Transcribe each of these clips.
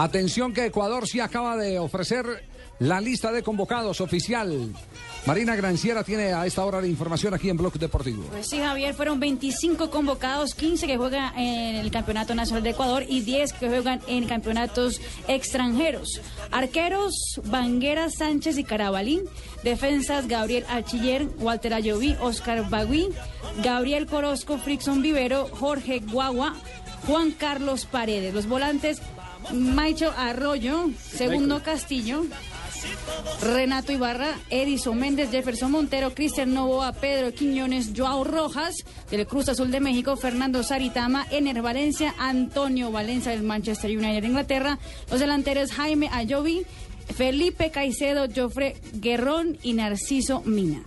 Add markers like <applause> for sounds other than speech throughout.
Atención que Ecuador sí acaba de ofrecer la lista de convocados oficial. Marina Granciera tiene a esta hora la información aquí en Blog Deportivo. Pues sí, Javier, fueron 25 convocados, 15 que juegan en el Campeonato Nacional de Ecuador y 10 que juegan en campeonatos extranjeros. Arqueros, Banguera, Sánchez y Carabalín. Defensas, Gabriel Archiller, Walter Ayoví, Oscar Bagui, Gabriel Corosco, Frickson Vivero, Jorge Guagua, Juan Carlos Paredes. Los volantes, Maicho Arroyo, Segundo Castillo, Renato Ibarra, Edison Méndez, Jefferson Montero, Cristian Novoa, Pedro Quiñones, Joao Rojas, del Cruz Azul de México, Fernando Saritama, Ener Valencia, Antonio Valencia del Manchester United de Inglaterra, los delanteros Jaime Ayovi, Felipe Caicedo, Jofre Guerrón y Narciso Mina.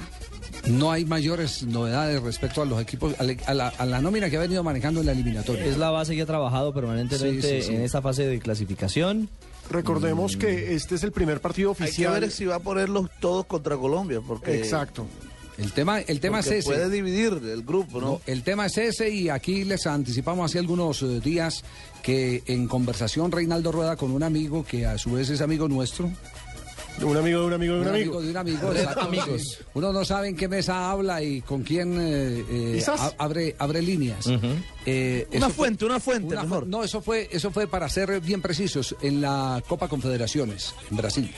No hay mayores novedades respecto a los equipos, a la, a la nómina que ha venido manejando en la eliminatoria. Es la base que ha trabajado permanentemente Sí, sí, sí. en esta fase de clasificación. Recordemos que este es el primer partido Hay que oficial. ver si va a ponerlos todos contra Colombia, porque, Exacto. El tema, el tema es ese. puede dividir el grupo, ¿no? No, el tema es ese y aquí les anticipamos hace algunos eh, días que en conversación Reinaldo Rueda con un amigo que a su vez es amigo nuestro, Un amigo de un amigo de un amigo. de un amigo, exacto, amigos. Uno no sabe en qué mesa habla y con quién eh, eh, abre, abre líneas. Eh, Una fue- fuente, una fuente, una no, eso fue, eso fue para ser bien precisos en la Copa Confederaciones en Brasil.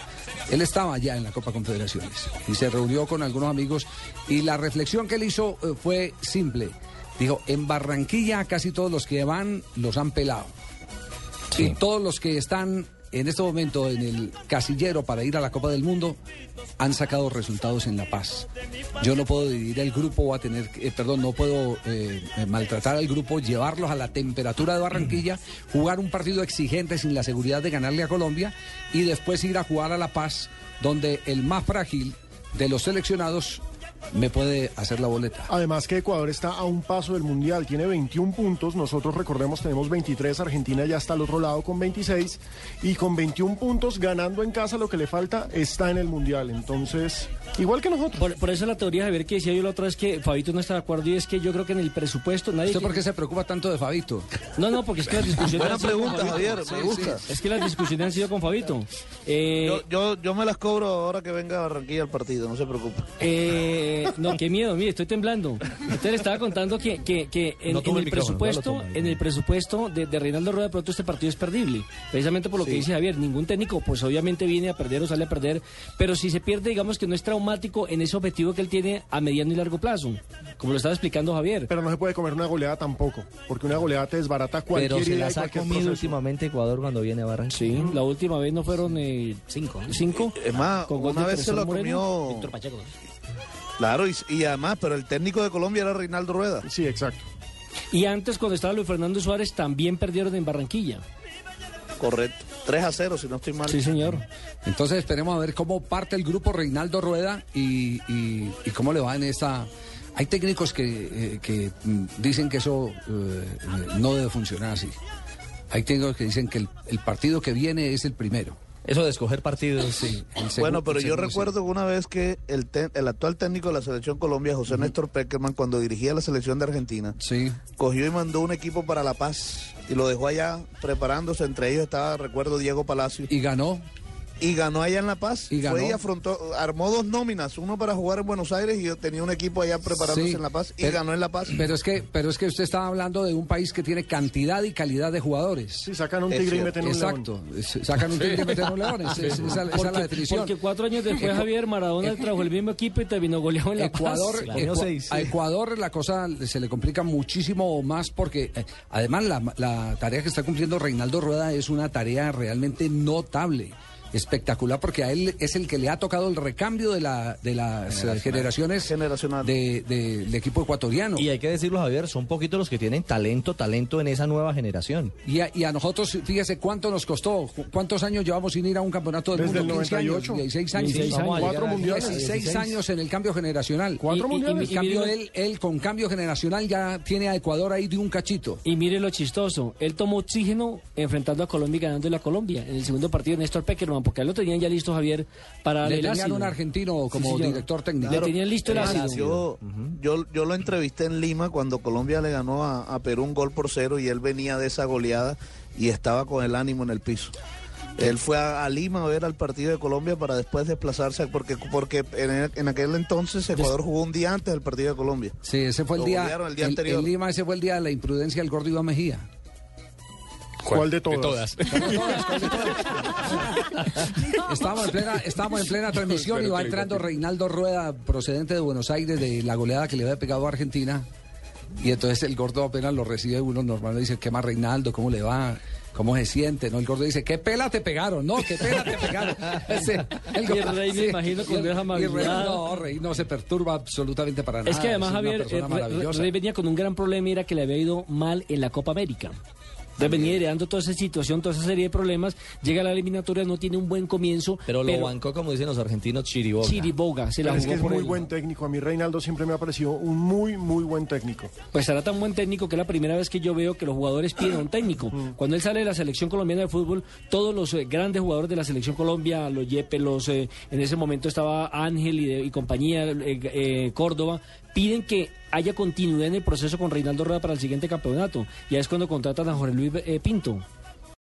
Él estaba ya en la Copa Confederaciones y se reunió con algunos amigos y la reflexión que él hizo eh, fue simple. Dijo, en Barranquilla casi todos los que van los han pelado. Y todos los que están en este momento en el casillero para ir a la Copa del Mundo han sacado resultados en La Paz. Yo no puedo dividir el grupo o a tener, eh, perdón, no puedo eh, eh, maltratar al grupo, llevarlos a la temperatura de Barranquilla, jugar un partido exigente sin la seguridad de ganarle a Colombia y después ir a jugar a La Paz, donde el más frágil de los seleccionados me puede hacer la boleta. Además que Ecuador está a un paso del Mundial, tiene 21 puntos, nosotros recordemos tenemos 23, Argentina ya está al otro lado con 26 y con 21 puntos ganando en casa lo que le falta está en el Mundial, entonces igual que nosotros. Por, por eso la teoría, Javier, que decía yo la otra vez que Fabito no está de acuerdo y es que yo creo que en el presupuesto nadie... ¿Usted que- por qué se preocupa tanto de Fabito? No, no, porque es que las <laughs> discusiones... Buena han sido pregunta, Fabito. Javier, me gusta. Es que las discusiones han sido con Fabito. Eh, Yo, yo, yo me las cobro ahora que venga a Barranquilla al partido, no se preocupe. Eh, no, qué miedo, mire, estoy temblando. Entonces le estaba contando que, que, que en, No tome en el presupuesto, no en el presupuesto de, de Reinaldo Rueda de pronto este partido es perdible. Precisamente por lo que dice Javier, ningún técnico pues obviamente viene a perder o sale a perder, pero si se pierde digamos que no es traumático en ese objetivo que él tiene a mediano y largo plazo, como lo estaba explicando Javier. Pero no se puede comer una goleada tampoco, porque una goleada te desbarata cualquier Pero se las ha comido proceso. últimamente Ecuador cuando viene a Barranquilla. Sí, la última vez no fueron eh, cinco. ¿Cinco? Es más, Con una vez se lo Moreno. comió. Claro, y, y además, pero el técnico de Colombia era Reinaldo Rueda. Sí, exacto. Y antes cuando estaba Luis Fernando Suárez también perdieron en Barranquilla. Correcto. 3 a 0, si no estoy mal. Sí, señor. Entonces esperemos a ver cómo parte el grupo Reinaldo Rueda y, y- y cómo le va en esta... Hay técnicos que, eh, que, mm, dicen que eso eh, no debe funcionar así. Hay técnicos que dicen que el, el partido que viene es el primero. Eso de escoger partidos, sí. <laughs> Bueno, pero yo recuerdo que una vez que el, te- el actual técnico de la selección Colombia, José Néstor Peckerman, cuando dirigía la selección de Argentina, Sí. cogió y mandó un equipo para La Paz y lo dejó allá preparándose. Entre ellos estaba, recuerdo, Diego Palacio. Y ganó. Y ganó allá en La Paz. Y ganó. Fue y afrontó, armó dos nóminas, uno para jugar en Buenos Aires y yo tenía un equipo allá preparándose Sí, en La Paz y pero- ganó en La Paz. Pero es que, pero es que usted estaba hablando de un país que tiene cantidad y calidad de jugadores. Si sacan un Es tigre y meten un león. Exacto. Es- Sacan un tigre y meten un león. Es- es- esa, esa es la Porque, definición. porque cuatro años después Javier Maradona trajo el mismo equipo y terminó goleado en la Ecuador, Paz. Seis. a Ecuador la cosa se le complica muchísimo más porque eh, además la, la tarea que está cumpliendo Reinaldo Rueda es una tarea realmente notable. Espectacular porque a él es el que le ha tocado el recambio de, la, de las eh, generaciones Generacional. de- de- del equipo ecuatoriano. Y hay que decirlo, Javier, son poquitos los que tienen talento, talento en esa nueva generación. Y a, y a nosotros, fíjese cuánto nos costó, cu- cuántos años llevamos sin ir a un campeonato del Desde mundo, el 15 años, 98. 16 años. 16 Vamos a años. Cuatro mundiales. 16 años en el cambio generacional. Cuatro Y- y- mundiales. y- En cambio, él, él con cambio generacional ya tiene a Ecuador ahí de un cachito. Y mire lo chistoso, él tomó oxígeno enfrentando a Colombia y ganándole a Colombia en el segundo partido Néstor Peckerman, porque lo tenían ya listo Javier para Le el tenían ácido. un argentino como Sí, director técnico. Le tenían listo el ácido. Yo, yo, yo lo entrevisté en Lima cuando Colombia le ganó a, a Perú un gol por cero y él venía de esa goleada y estaba con el ánimo en el piso. Él fue a, a Lima a ver al partido de Colombia para después desplazarse, porque, porque en, en aquel entonces Ecuador jugó un día antes del partido de Colombia. Sí, ese fue el Lo día, el día anterior. en Lima ese fue el día de la imprudencia del gordo Iván Mejía. ¿Cuál de todas? <laughs> Estábamos en plena, estábamos en plena transmisión y va entrando Reinaldo Rueda, procedente de Buenos Aires, de la goleada que le había pegado a Argentina. Y entonces el gordo apenas lo recibe uno normal, le dice, ¿qué más Reinaldo? ¿Cómo le va? ¿Cómo se siente? ¿No? El gordo dice, ¿qué pela te pegaron? No, ¿qué pela te pegaron? <laughs> Sí, Y el Rey, me imagino, con el- esa amabilidad. No, Rey no se perturba absolutamente para nada. Es que además una Javier maravillosa. Rey venía con un gran problema y era que le había ido mal en la Copa América. Entonces venía heredando toda esa situación, toda esa serie de problemas. Llega a la eliminatoria, no tiene un buen comienzo. Pero lo bancó, como dicen los argentinos, Chiriboga. Chiriboga, se la Pero es jugó que es por muy él. buen técnico. A mí Reinaldo siempre me ha parecido un muy, muy buen técnico. Pues será tan buen técnico que es la primera vez que yo veo que los jugadores piden a un técnico. Cuando él sale de la selección colombiana de fútbol, todos los eh, grandes jugadores de la selección Colombia, los Yepe, los eh, en ese momento estaba Ángel y, de- y compañía, eh, eh, Córdoba, piden que haya continuidad en el proceso con Reinaldo Rueda para el siguiente campeonato. Ya es cuando contratan a Jorge Luis eh, Pinto.